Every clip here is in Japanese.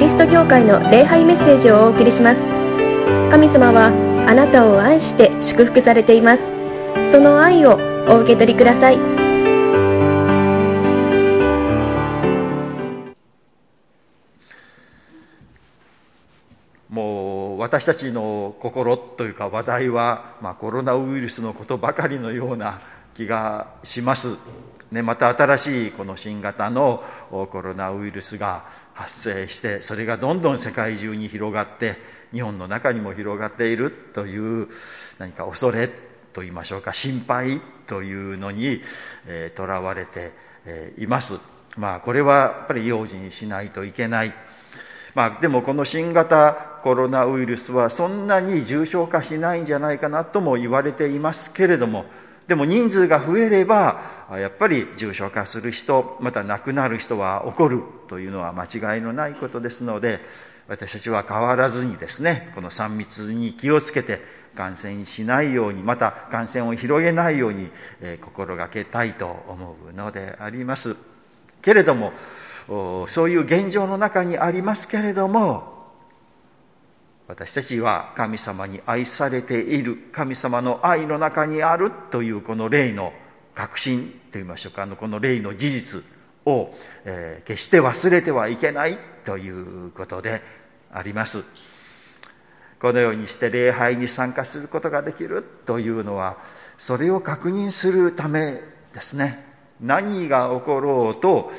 リスト教会の礼拝メッセージをお送りします。神様はあなたを愛して祝福されています。その愛をお受け取りください。もう私たちの心というか話題は、まあ、コロナウイルスのことばかりのような気がします、ね、また新しいこの新型のコロナウイルスが発生してそれがどんどん世界中に広がって日本の中にも広がっているという何か恐れと言いましょうか心配というのにとら、えー、われて、えー、います。まあこれはやっぱり用心しないといけない。まあでもこの新型コロナウイルスはそんなに重症化しないんじゃないかなとも言われていますけれどもでも人数が増えればやっぱり重症化する人また亡くなる人は起こるというのは間違いのないことですので私たちは変わらずにですねこの3密に気をつけて感染しないようにまた感染を広げないように、え心がけたいと思うのであります。けれどもそういう現状の中にありますけれども私たちは神様に愛されている。神様の愛の中にあるというこの霊の確信といいましょうか。あのこの霊の事実を、えー、決して忘れてはいけないということであります。このようにして礼拝に参加することができるというのはそれを確認するためですね。何が起ころうと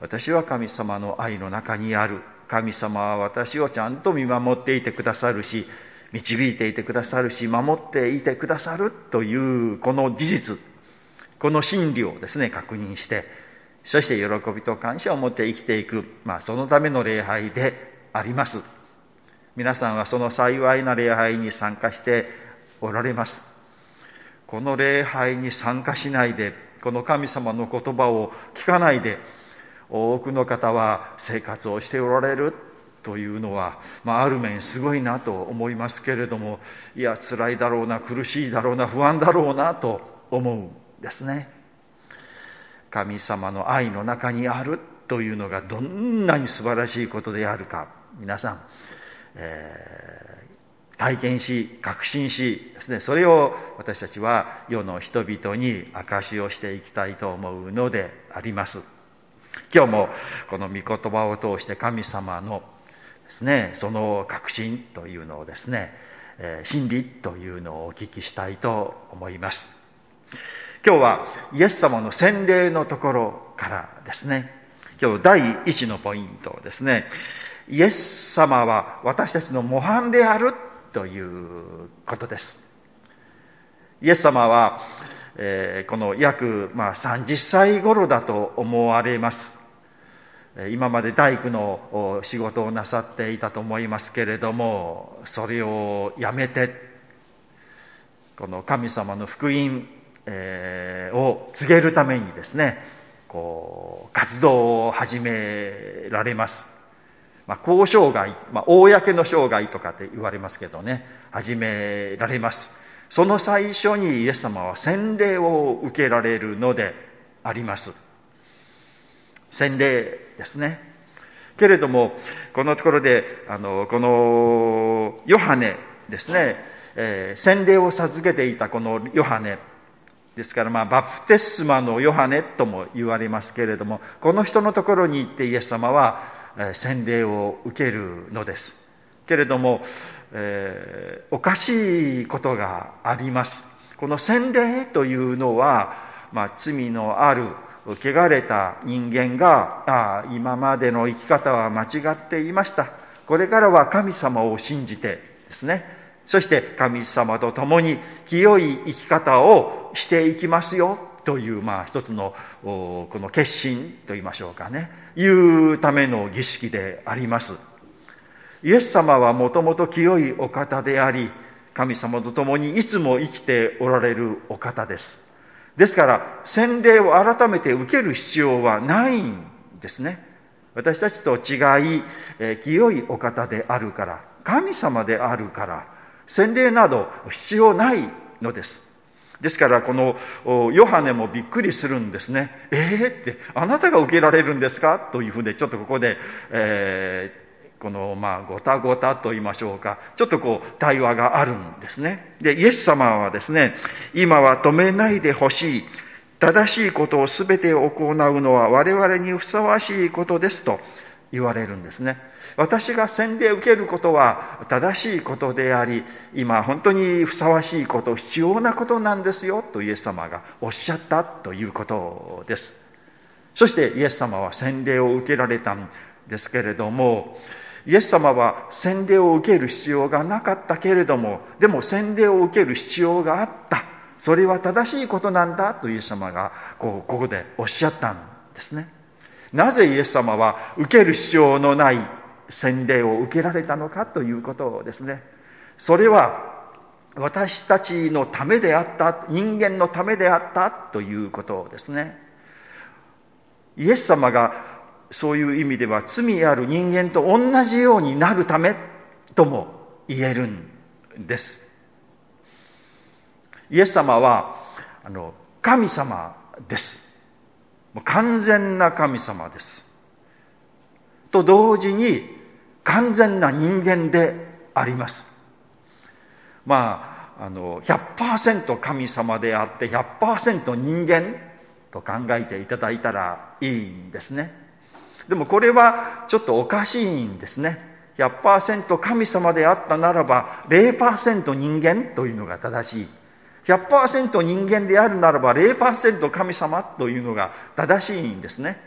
私は神様の愛の中にある。神様は私をちゃんと見守っていてくださるし導いていてくださるし守っていてくださるというこの事実この真理をですね確認してそして喜びと感謝を持って生きていく、まあ、そのための礼拝であります。皆さんはその幸いな礼拝に参加しておられます。この礼拝に参加しないでこの神様の言葉を聞かないで多くの方は生活をしておられるというのは、まあ、ある面すごいなと思いますけれどもいや辛いだろうな苦しいだろうな不安だろうなと思うんですね。神様の愛の中にあるというのがどんなに素晴らしいことであるか。皆さん、えー、体験し確信しですね。それを私たちは世の人々に証しをしていきたいと思うのであります。今日もこの御言葉を通して神様のですねその確信というのをですね、え、真理というのをお聞きしたいと思います。今日はイエス様の洗礼のところからですね今日第一のポイントですねイエス様は私たちの模範であるということです。イエス様はえー、この約、まあ、30歳頃だと思われます。今まで大工の仕事をなさっていたと思いますけれどもそれをやめてこの神様の福音、を告げるためにですねこう活動を始められます、まあ、公生涯、まあ、公の生涯とかって言われますけどね始められます。その最初にイエス様は洗礼を受けられるのであります。洗礼ですね。けれどもこのところであのこのヨハネですね、えー、洗礼を授けていたこのヨハネ。ですから、まあ、バプテスマのヨハネとも言われますけれどもこの人のところに行ってイエス様は洗礼を受けるのです。けれどもえー、おかしいことがあります。この洗礼というのは、まあ、罪のある汚れた人間があ今までの生き方は間違っていました。これからは神様を信じてですね。そして神様と共に清い生き方をしていきますよという、まあ、一つのこの決心といいましょうかね。いうための儀式であります。イエス様はもともと清いお方であり、神様と共にいつも生きておられるお方です。ですから、洗礼を改めて受ける必要はないんですね。私たちと違い、え清いお方であるから、神様であるから、洗礼など必要ないのです。ですから、このヨハネもびっくりするんですね。えー、って、あなたが受けられるんですか？というふうで、ちょっとここで、えーこのまあごたごたと言いましょうか。ちょっとこう対話があるんですね。でイエス様はですね今は止めないでほしい。正しいことを全て行うのは我々にふさわしいことですと言われるんですね。私が洗礼を受けることは正しいことであり今本当にふさわしいこと必要なことなんですよとイエス様がおっしゃったということです。そしてイエス様は洗礼を受けられたんですけれどもイエス様は洗礼を受ける必要がなかったけれどもでも洗礼を受ける必要があった。それは正しいことなんだとイエス様がこうここでおっしゃったんですね。なぜイエス様は受ける必要のない洗礼を受けられたのかということをですね。それは私たちのためであった人間のためであったということですね。イエス様がそういう意味では罪ある人間と同じようになるためとも言えるんです。イエス様はあの神様です。もう完全な神様です。と同時に完全な人間であります。まああの100%神様であって100%人間と考えていただいたらいいんですね。でもこれはちょっとおかしいんですね100%神様であったならば0%人間というのが正しい100%人間であるならば0%神様というのが正しいんですね。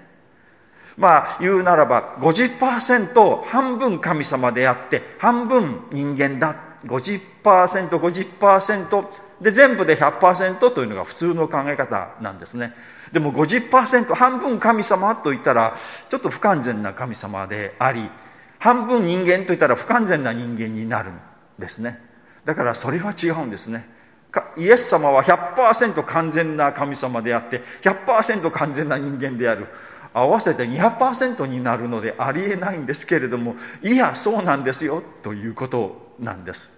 まあ言うならば50%半分神様であって半分人間だ。50%、50%で全部で100%というのが普通の考え方なんですね。でも50%半分神様と言ったらちょっと不完全な神様であり半分人間と言ったら不完全な人間になるんですね。だからそれは違うんですね。イエス様は100%完全な神様であって100%完全な人間である合わせて200%になるのでありえないんですけれどもいやそうなんですよということなんです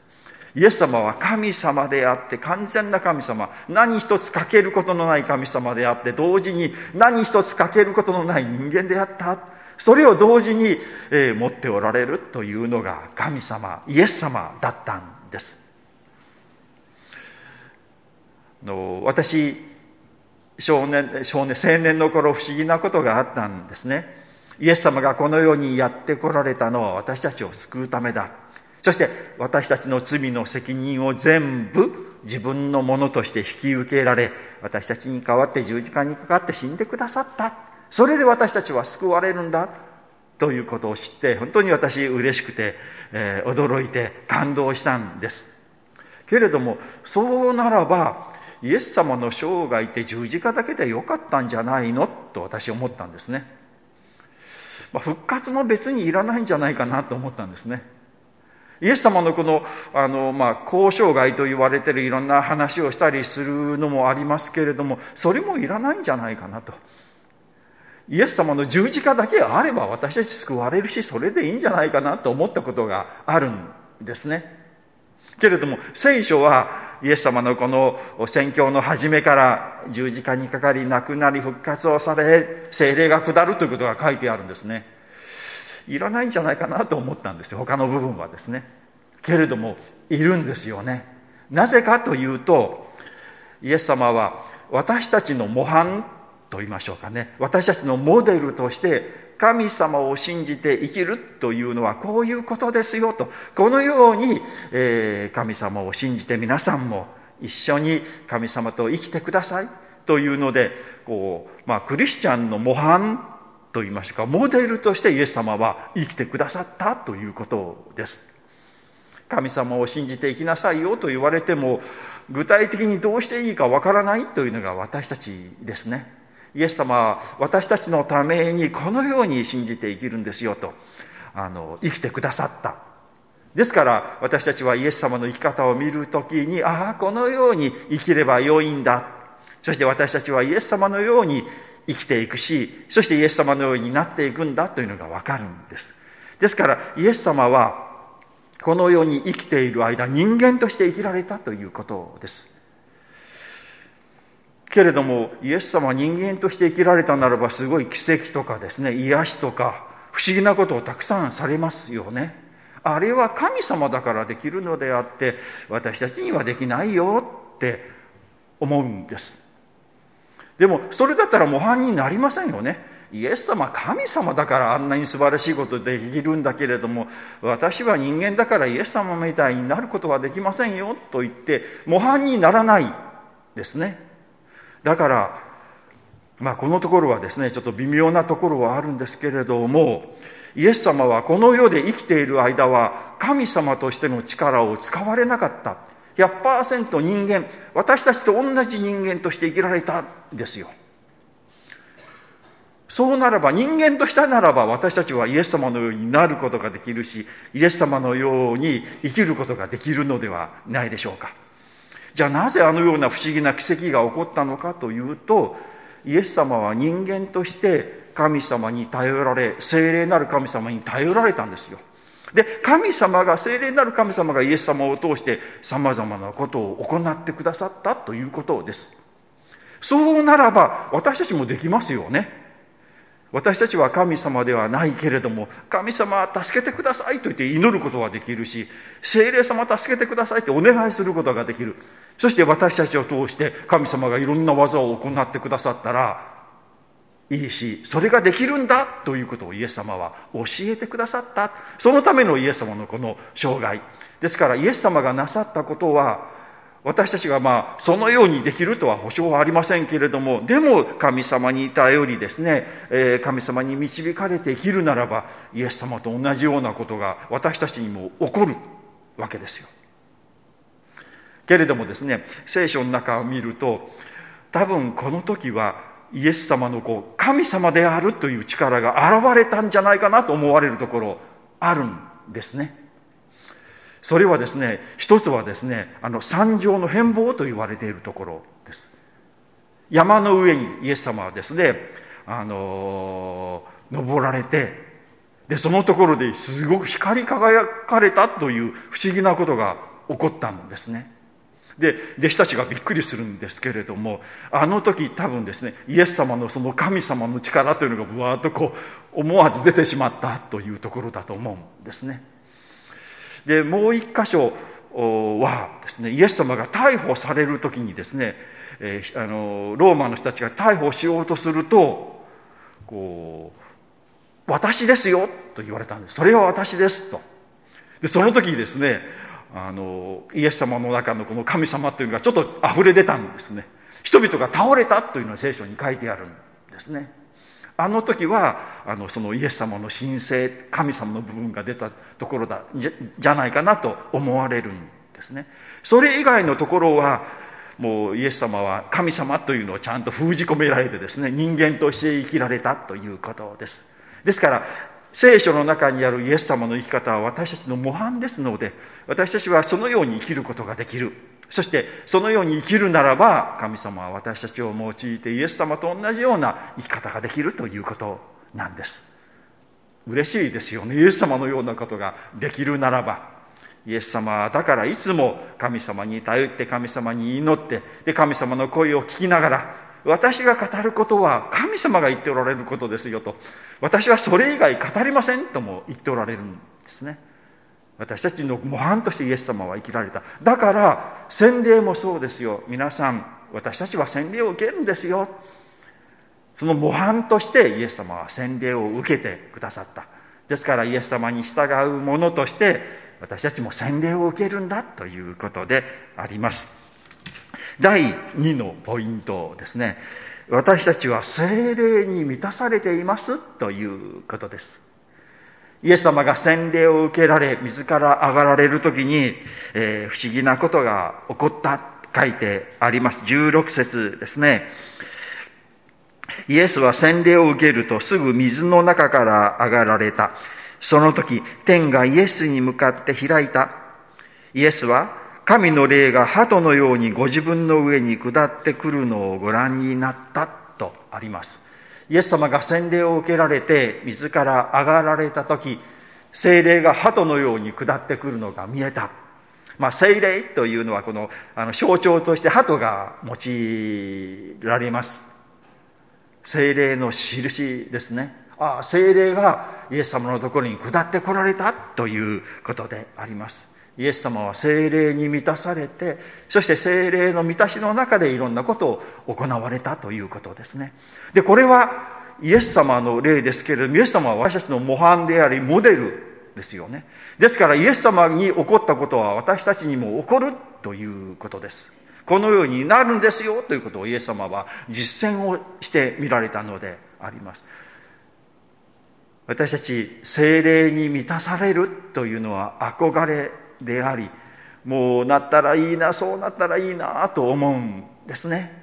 イエス様は神様であって完全な神様。何一つ欠けることのない神様であって同時に何一つ欠けることのない人間であった。それを同時に、え、持っておられるというのが神様イエス様だったんです。の私少年少年青年の頃不思議なことがあったんですね。イエス様がこのようにやってこられたのは私たちを救うためだそして私たちの罪の責任を全部自分のものとして引き受けられ私たちに代わって十字架にかかって死んでくださった。それで私たちは救われるんだ。ということを知って本当に私嬉しくて、えー、驚いて感動したんです。けれどもそうならばイエス様の生涯って十字架だけでよかったんじゃないの？と私思ったんですね、まあ、復活も別にいらないんじゃないかなと思ったんですね。イエス様のこのあの、まあ、交渉外と言われてるいろんな話をしたりするのもありますけれどもそれもいらないんじゃないかなと。イエス様の十字架だけあれば私たち救われるしそれでいいんじゃないかなと思ったことがあるんですね。けれども聖書はイエス様のこの宣教の初めから十字架にかかり亡くなり復活をされ精霊が下るということが書いてあるんですね。いらないんじゃないかなと思ったんですよ。他の部分はですね。けれどもいるんですよね。なぜかというとイエス様は私たちの模範と言いましょうかね。私たちのモデルとして神様を信じて生きるというのはこういうことですよと。このように、えー、神様を信じて皆さんも一緒に神様と生きてくださいというのでこう、まあ、クリスチャンの模範と言いましょうかモデルとしてイエス様は生きてくださったということです。神様を信じて生きなさいよと言われても具体的にどうしていいかわからないというのが私たちですね。イエス様は私たちのためにこのように信じて生きるんですよとあの生きてくださった。ですから私たちはイエス様の生き方を見るときにああこのように生きれば良いんだ。そして私たちはイエス様のように生きていくしそしてイエス様のようになっていくんだというのがわかるんです。ですからイエス様はこの世に生きている間人間として生きられたということです。けれどもイエス様は人間として生きられたならばすごい奇跡とかですね癒しとか不不思議なことをたくさんされますよね。あれは神様だからできるのであって私たちにはできないよって思うんです。でもそれだったら模範になりませんよね。イエス様神様だからあんなに素晴らしいことできるんだけれども私は人間だからイエス様みたいになることはできませんよと言って模範にならないですね。だからまあこのところはですねちょっと微妙なところはあるんですけれどもイエス様はこの世で生きている間は神様としての力を使われなかった。100%人間私たちと同じ人間として生きられたんですよ。そうならば人間としたならば私たちはイエス様のようになることができるしイエス様のように生きることができるのではないでしょうか。じゃあなぜあのような不思議な奇跡が起こったのかというとイエス様は人間として神様に頼られ精霊なる神様に頼られたんですよ。で神様が精霊なる神様がイエス様を通してさまざまなことを行ってくださったということです。そうならば私たちもできますよね。私たちは神様ではないけれども神様助けてくださいと言って祈ることはできるし精霊様助けてくださいってお願いすることができる。そして私たちを通して神様がいろんな技を行ってくださったらいいしそれができるんだということをイエス様は教えてくださった。そのためのイエス様のこの生涯。ですからイエス様がなさったことは私たちがまあそのようにできるとは保証はありませんけれどもでも神様に頼りですね、えー、神様に導かれて生きるならばイエス様と同じようなことが私たちにも起こるわけですよ。けれどもですね聖書の中を見ると多分この時はイエス様のこう神様であるという力が現れたんじゃないかなと思われるところあるんですね。それはですね一つはですねあの山上の変貌と言われているところです。山の上にイエス様はですねあの登られてでそのところですごく光り輝かれたという不思議なことが起こったんですね。で弟子たちがびっくりするんですけれどもあの時多分ですねイエス様のその神様の力というのがぶわっとこう思わず出てしまったというところだと思うんですね。でもう一箇所はですねイエス様が逮捕される時にですね、えー、あのローマの人たちが逮捕しようとするとこう「私ですよ」と言われたんです。それは私ですと。でその時にですねあのイエス様の中のこの神様というのがちょっと溢れ出たんですね。人々が倒れたというのが聖書に書いてあるんですね。あの時はあのそのイエス様の神聖神様の部分が出たところだじゃないかなと思われるんですね。それ以外のところはもうイエス様は神様というのをちゃんと封じ込められてですね人間として生きられたということです。ですから聖書の中にあるイエス様の生き方は私たちの模範ですので私たちはそのように生きることができる。そしてそのように生きるならば神様は私たちを用いてイエス様と同じような生き方ができるということなんです。嬉しいですよね。イエス様のようなことができるならば。イエス様はだからいつも神様に頼って神様に祈ってで神様の声を聞きながら私が語ることは神様が言っておられることですよと。私はそれ以外語りませんとも言っておられるんですね。私たちの模範としてイエス様は生きられた。だから洗礼もそうですよ。皆さん私たちは洗礼を受けるんですよ。その模範としてイエス様は洗礼を受けてくださった。ですからイエス様に従う者として私たちも洗礼を受けるんだということであります。第2のポイントですね私たちは精霊に満たされていますということですイエス様が洗礼を受けられ、自ら上がられる時に、えー、不思議なことが起こった書いてあります。16節ですね。イエスは洗礼を受けるとすぐ水の中から上がられた。その時、天がイエスに向かって開いた。イエスは神の霊が鳩のようにご自分の上に下ってくるのをご覧になったとあります。イエス様が洗礼を受けられて自ら上がられた時精霊が鳩のように下ってくるのが見えた、まあ、精霊というのはこのあの象徴として鳩が用いられます。精霊の印ですね。あ精霊がイエス様のところに下ってこられたということであります。イエス様は精霊に満たされてそして精霊の満たしの中でいろんなことを行われたということですね。でこれはイエス様の例ですけれどもイエス様は私たちの模範でありモデルですよね。ですからイエス様に起こったことは私たちにも起こるということです。このようになるんですよということをイエス様は実践をしてみられたのであります。私たち精霊に満たされるというのは憧れでありもうなったらいいなそうなったらいいなと思うんですね。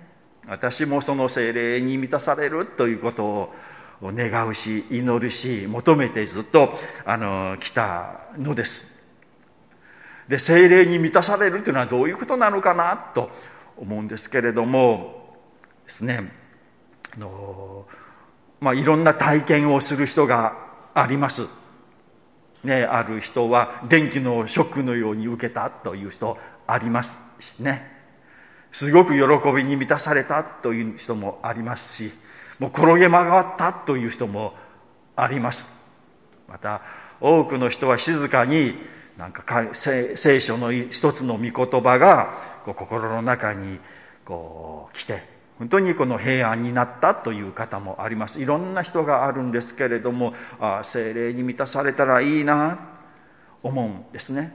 私もその精霊に満たされるということを願うし祈るし求めてずっとあの来たのです。で精霊に満たされるというのはどういうことなのかなと思うんですけれどもですね。あのまあ、いろんな体験をする人があります。ね、ある人は電気のショックのように受けたという人ありますしね。すごく喜びに満たされたという人もありますし、もう転げ曲がったという人もあります。また、多くの人は静かになんか聖書の一つの御言葉が心の中にこう来て本当にこの平安になったという方もあります。いろんな人があるんですけれどもあ精霊に満たされたらいいな思うんですね。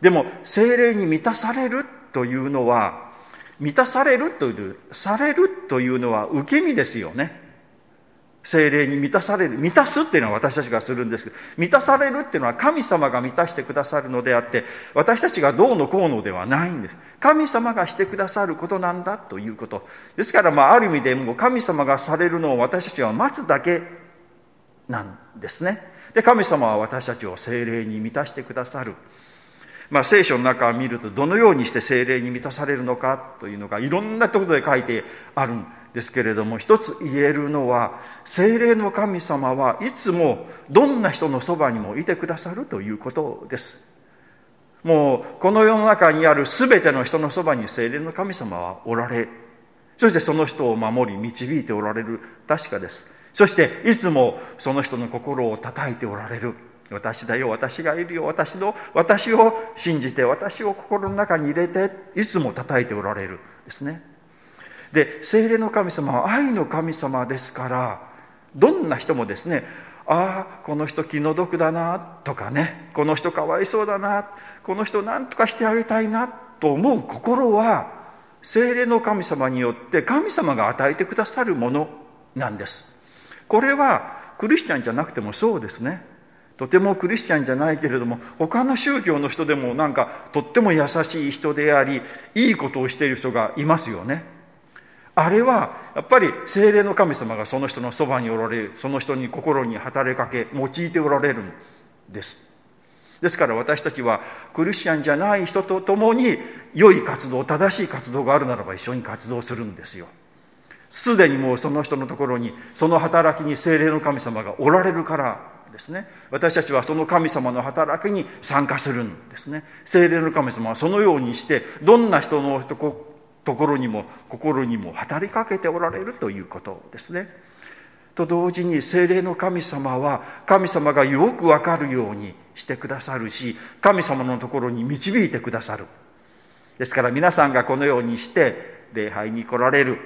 でも精霊に満たされるというのは満たされるというされるというのは受け身ですよね。精霊に満たされる満たすっていうのは私たちがするんですけど満たされるっていうのは神様が満たしてくださるのであって私たちがどうのこうのではないんです。神様がしてくださることなんだということ。ですからまあある意味でも神様がされるのを私たちは待つだけなんですね。で神様は私たちを精霊に満たしてくださる。まあ、聖書の中を見るとどのようにして精霊に満たされるのかというのがいろんなところで書いてあるですけれども一つ言えるのは精霊の神様はいつもどんな人のそばにもいてくださるということです。もうこの世の中にある全ての人のそばに精霊の神様はおられそしてその人を守り導いておられる確かです。そしていつもその人の心を叩いておられる。私だよ私がいるよ私の私を信じて私を心の中に入れていつも叩いておられるですね。で精霊の神様は愛の神様ですからどんな人もですねああこの人気の毒だなとかねこの人かわいそうだなこの人何とかしてあげたいなと思う心は精霊の神様によって神様が与えてくださるものなんです。これはクリスチャンじゃなくてもそうですね。とてもクリスチャンじゃないけれども他の宗教の人でもなんかとっても優しい人でありいいことをしている人がいますよね。あれはやっぱり精霊の神様がその人のそばにおられるその人に心に働きかけ用いておられるんです。ですから私たちはクリスチャンじゃない人と共に良い活動正しい活動があるならば一緒に活動するんですよ。すでにもうその人のところにその働きに精霊の神様がおられるからですね。私たちはその神様の働きに参加するんですね。精霊の神様はそのようにしてどんな人のとこところにも心にも働きかけておられるということですね。と同時に精霊の神様は神様がよくわかるようにしてくださるし神様のところに導いてくださる。ですから皆さんがこのようにして礼拝に来られる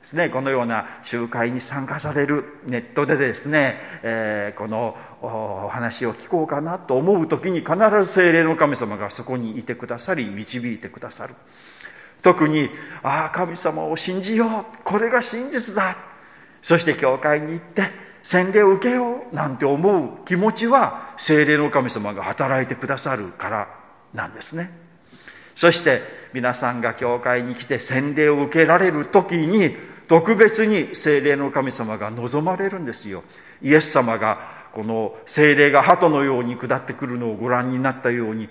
ですね。このような集会に参加される。ネットでですね、えー、このお話を聞こうかなと思う時に必ず精霊の神様がそこにいてくださり導いてくださる。特にああ神様を信じよう。これが真実だ。そして教会に行って洗礼を受けよう。なんて思う。気持ちは精霊の神様が働いてくださるからなんですね。そして皆さんが教会に来て洗礼を受けられる時に特別に精霊の神様が望まれるんですよ。イエス様がこの精霊が鳩のように下ってくるのをご覧になったように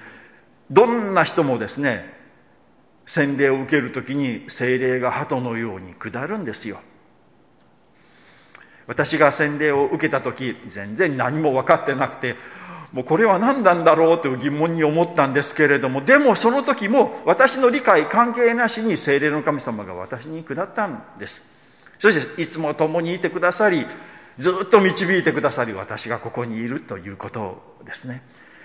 どんな人もですね洗礼を受ける時に精霊が鳩のように下るんですよ。私が洗礼を受けた時全然何も分かってなくてもうこれは何なんだろうという疑問に思ったんですけれどもでもその時も私の理解関係なしに精霊の神様が私に下ったんです。そしていつも共にいてくださりずっと導いてくださり私がここにいるということですね。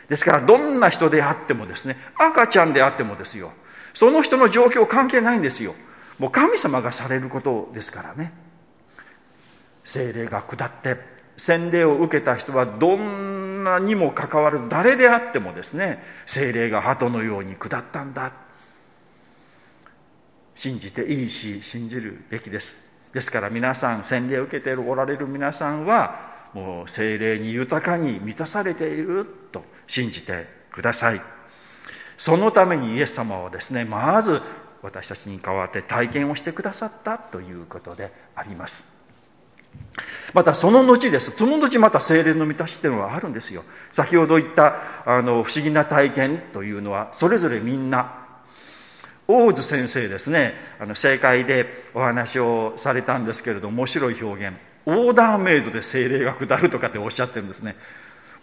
ですからどんな人であってもですね赤ちゃんであってもですよ。その人の状況関係ないんですよ。もう神様がされることですからね。精霊が下って洗礼を受けた人はどんなにもかかわらず誰であってもですね精霊が鳩のように下ったんだ。信じていいし信じるべきです。ですから皆さん洗礼を受けておられる皆さんはもう精霊に豊かに満たされていると信じてください。そのためにイエス様はですねまず私たちに代わって体験をしてくださったということであります。またその後です。その後また精霊の満たしというのはあるんですよ。先ほど言ったあの不思議な体験というのはそれぞれみんな大津先生ですねあの正解でお話をされたんですけれど面白い表現。オーダーメイドで精霊が下るとかっておっしゃってるんですね。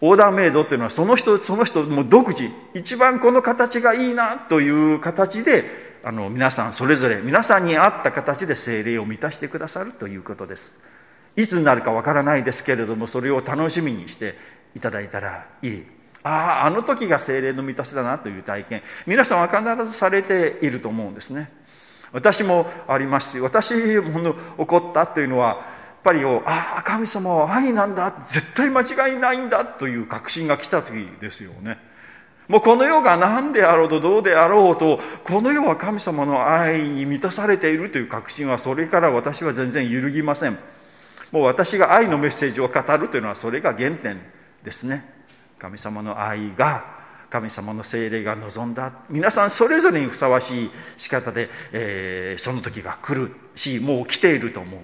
オーダーメイドっていうのはその人その人も独自。一番この形がいいなという形であの皆さんそれぞれ皆さんに合った形で精霊を満たしてくださるということです。いつになるかわからないですけれどもそれを楽しみにしていただいたらいい。あああの時が精霊の満たしだなという体験。皆さんは必ずされていると思うんですね。私もありますし私もの起こったというのはぱりああ神様は愛なんだ。絶対間違いないんだという確信が来た時ですよね。もうこの世が何であろうとどうであろうとこの世は神様の愛に満たされているという確信はそれから私は全然揺るぎません。もう私が愛のメッセージを語るというのはそれが原点ですね。神様の愛が神様の精霊が望んだ。皆さんそれぞれにふさわしい仕方で、えー、その時が来るしもう来ていると思う。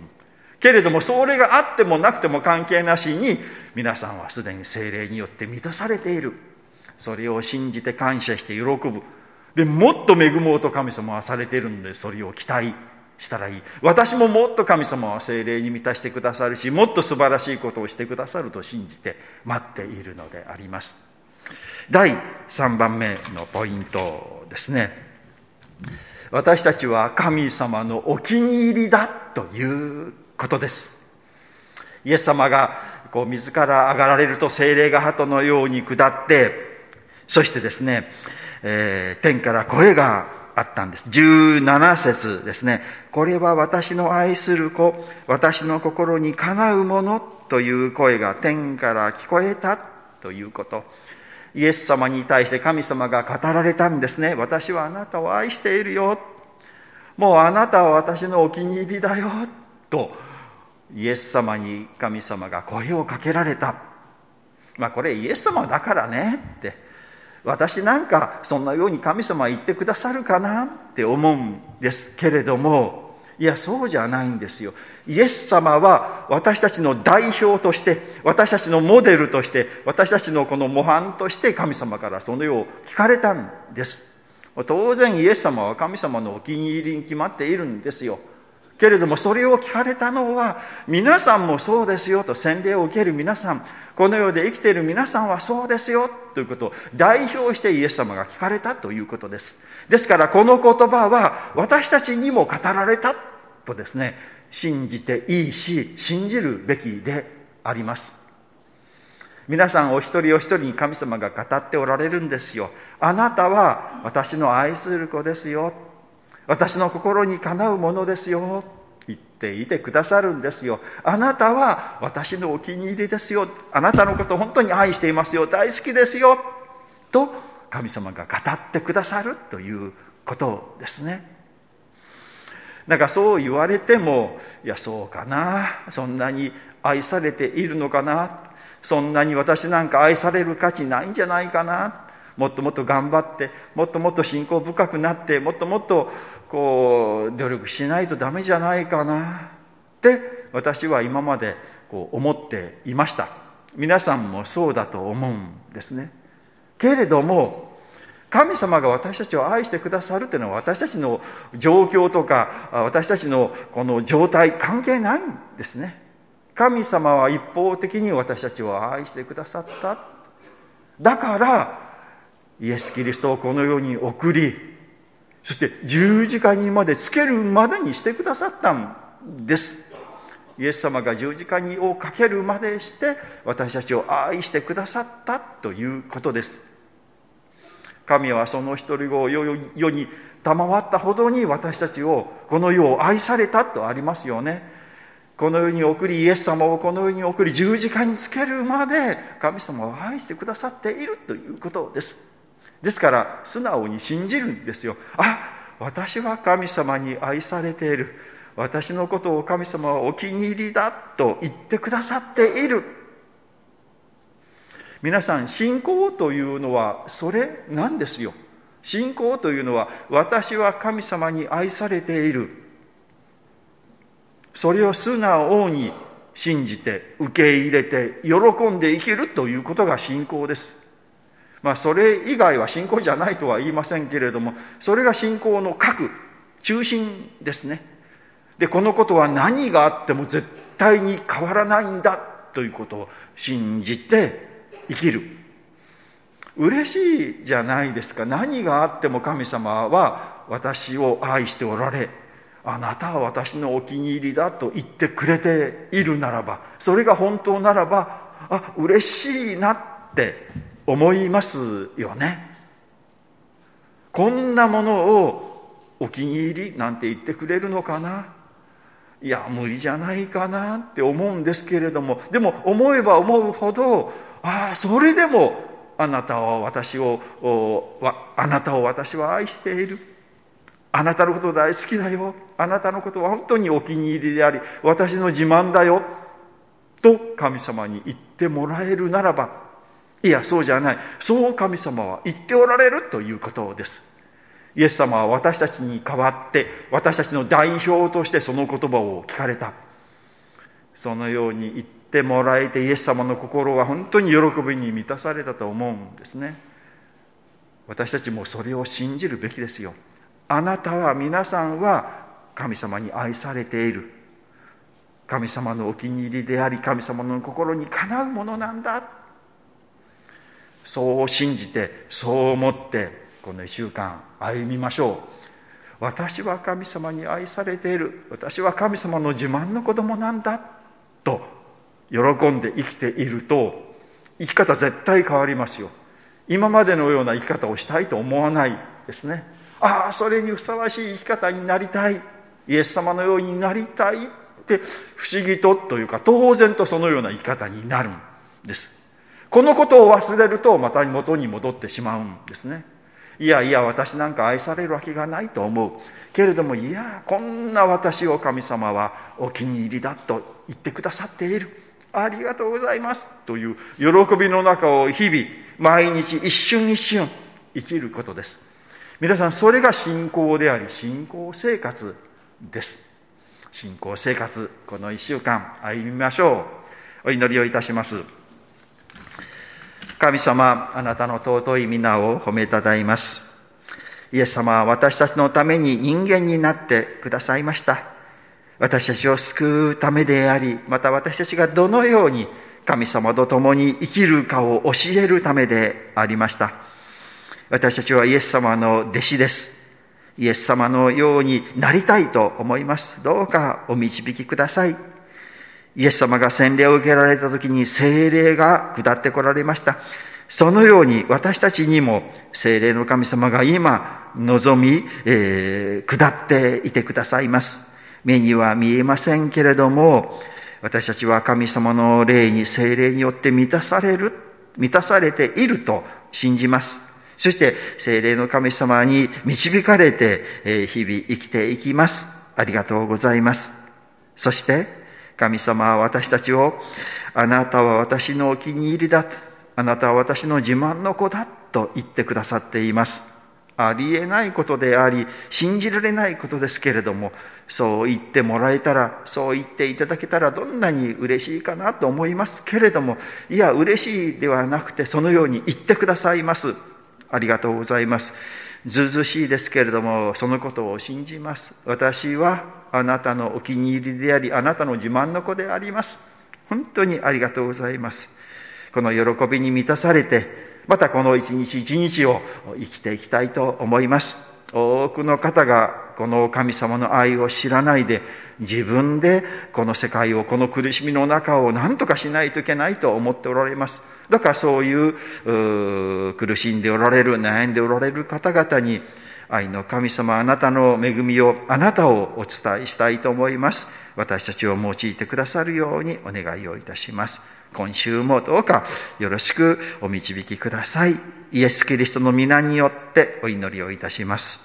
けれどもそれがあってもなくても関係なしに皆さんはすでに精霊によって満たされている。それを信じて感謝して喜ぶ。でもっと恵もうと神様はされているのでそれを期待したらいい。私ももっと神様は精霊に満たしてくださるしもっと素晴らしいことをしてくださると信じて待っているのであります。第3番目のポイントですね。私たちは神様のお気に入りだということですイエス様がこう自ら上がられると精霊が鳩のように下ってそしてですね、えー、天から声があったんです。17節ですね。これは私の愛する子、私の心にかなうものという声が天から聞こえたということ。イエス様に対して神様が語られたんですね。私はあなたを愛しているよ。もうあなたは私のお気に入りだよ。と、イエス様に神様が声をかけられた。まあこれイエス様だからねって。私なんかそんなように神様言ってくださるかなって思うんですけれどもいやそうじゃないんですよイエス様は私たちの代表として私たちのモデルとして私たちのこの模範として神様からそのよう聞かれたんです当然イエス様は神様のお気に入りに決まっているんですよけれどもそれを聞かれたのは皆さんもそうですよと洗礼を受ける皆さんこの世で生きている皆さんはそうですよということを代表してイエス様が聞かれたということです。ですからこの言葉は私たちにも語られたとですね信じていいし信じるべきであります。皆さんお一人お一人に神様が語っておられるんですよ。あなたは私の愛する子ですよ。私の心にかなうものですよ。言っていてくださるんですよ。あなたは私のお気に入りですよ。あなたのこと本当に愛していますよ。大好きですよ。と神様が語ってくださるということですね。なんかそう言われてもいやそうかな。そんなに愛されているのかな。そんなに私なんか愛される価値ないんじゃないかな。もっともっと頑張ってもっともっと信仰深くなってもっともっとこう努力しないとダメじゃないかな。って私は今までこう思っていました。皆さんもそうだと思うんですね。けれども神様が私たちを愛してくださるというのは私たちの状況とか私たちのこの状態関係ないんですね。神様は一方的に私たちを愛してくださった。だからイエス・キリストをこの世に送りそして十字架にまでつけるまでにしてくださったんです。イエス様が十字架にをかけるまでして私たちを愛してくださったということです。神はその一人子を世に賜ったほどに私たちをこの世を愛されたとありますよね。この世に送りイエス様をこの世に送り十字架につけるまで神様を愛してくださっているということです。ですから素直に信じるんですよ。あ私は神様に愛されている。私のことを神様はお気に入りだと言ってくださっている。皆さん信仰というのはそれなんですよ。信仰というのは私は神様に愛されている。それを素直に信じて受け入れて喜んで生きるということが信仰です。まあそれ以外は信仰じゃないとは言いませんけれどもそれが信仰の核中心ですね。でこのことは何があっても絶対に変わらないんだということを信じて生きる。嬉しいじゃないですか。何があっても神様は私を愛しておられあなたは私のお気に入りだと言ってくれているならばそれが本当ならばあ嬉しいなって思いますよね。こんなものをお気に入りなんて言ってくれるのかな？いや無理じゃないかなって思うんですけれども。でも思えば思うほどああそれでもあなたは私をあなたを私は愛している。あなたのこと大好きだよ。あなたのことは本当にお気に入りであり私の自慢だよ。と神様に言ってもらえるならばいやそうじゃない。そう神様は言っておられるということです。イエス様は私たちに代わって私たちの代表としてその言葉を聞かれた。そのように言ってもらえてイエス様の心は本当に喜びに満たされたと思うんですね。私たちもそれを信じるべきですよ。あなたは皆さんは神様に愛されている。神様のお気に入りであり神様の心にかなうものなんだ。そう信じてそう思ってこの1週間歩みましょう。私は神様に愛されている。私は神様の自慢の子供なんだと喜んで生きていると生き方絶対変わりますよ。今までのような生き方をしたいと思わないですね。ああそれにふさわしい生き方になりたい。イエス様のようになりたいって不思議とというか当然とそのような生き方になるんです。このことを忘れるとまた元に戻ってしまうんですね。いやいや私なんか愛されるわけがないと思う。けれどもいやこんな私を神様はお気に入りだと言ってくださっている。ありがとうございます。という喜びの中を日々毎日一瞬一瞬生きることです。皆さんそれが信仰であり信仰生活です。信仰生活この一週間歩みましょう。お祈りをいたします。神様、あなたの尊い皆を褒めたたえます。イエス様は私たちのために人間になってくださいました。私たちを救うためであり、また私たちがどのように神様と共に生きるかを教えるためでありました。私たちはイエス様の弟子です。イエス様のようになりたいと思います。どうかお導きください。イエス様が洗礼を受けられた時に精霊が下ってこられました。そのように私たちにも精霊の神様が今望み、えー、下っていてくださいます。目には見えませんけれども、私たちは神様の霊に精霊によって満たされる、満たされていると信じます。そして精霊の神様に導かれて、え日々生きていきます。ありがとうございます。そして神様は私たちを、あなたは私のお気に入りだ。あなたは私の自慢の子だと言ってくださっています。ありえないことであり、信じられないことですけれども、そう言ってもらえたら、そう言っていただけたらどんなに嬉しいかなと思いますけれども、いや、嬉しいではなくて、そのように言ってくださいます。ありがとうございます。ずうずしいですけれども、そのことを信じます。私はあなたのお気に入りであり、あなたの自慢の子であります。本当にありがとうございます。この喜びに満たされて、またこの一日一日を生きていきたいと思います。多くの方がこの神様の愛を知らないで自分でこの世界をこの苦しみの中を何とかしないといけないと思っておられます。だからそういう苦しんでおられる悩んでおられる方々に愛の神様あなたの恵みをあなたをお伝えしたいと思います。私たちを用いてくださるようにお願いをいたします。今週もどうかよろしくお導きください。イエス・キリストの皆によってお祈りをいたします。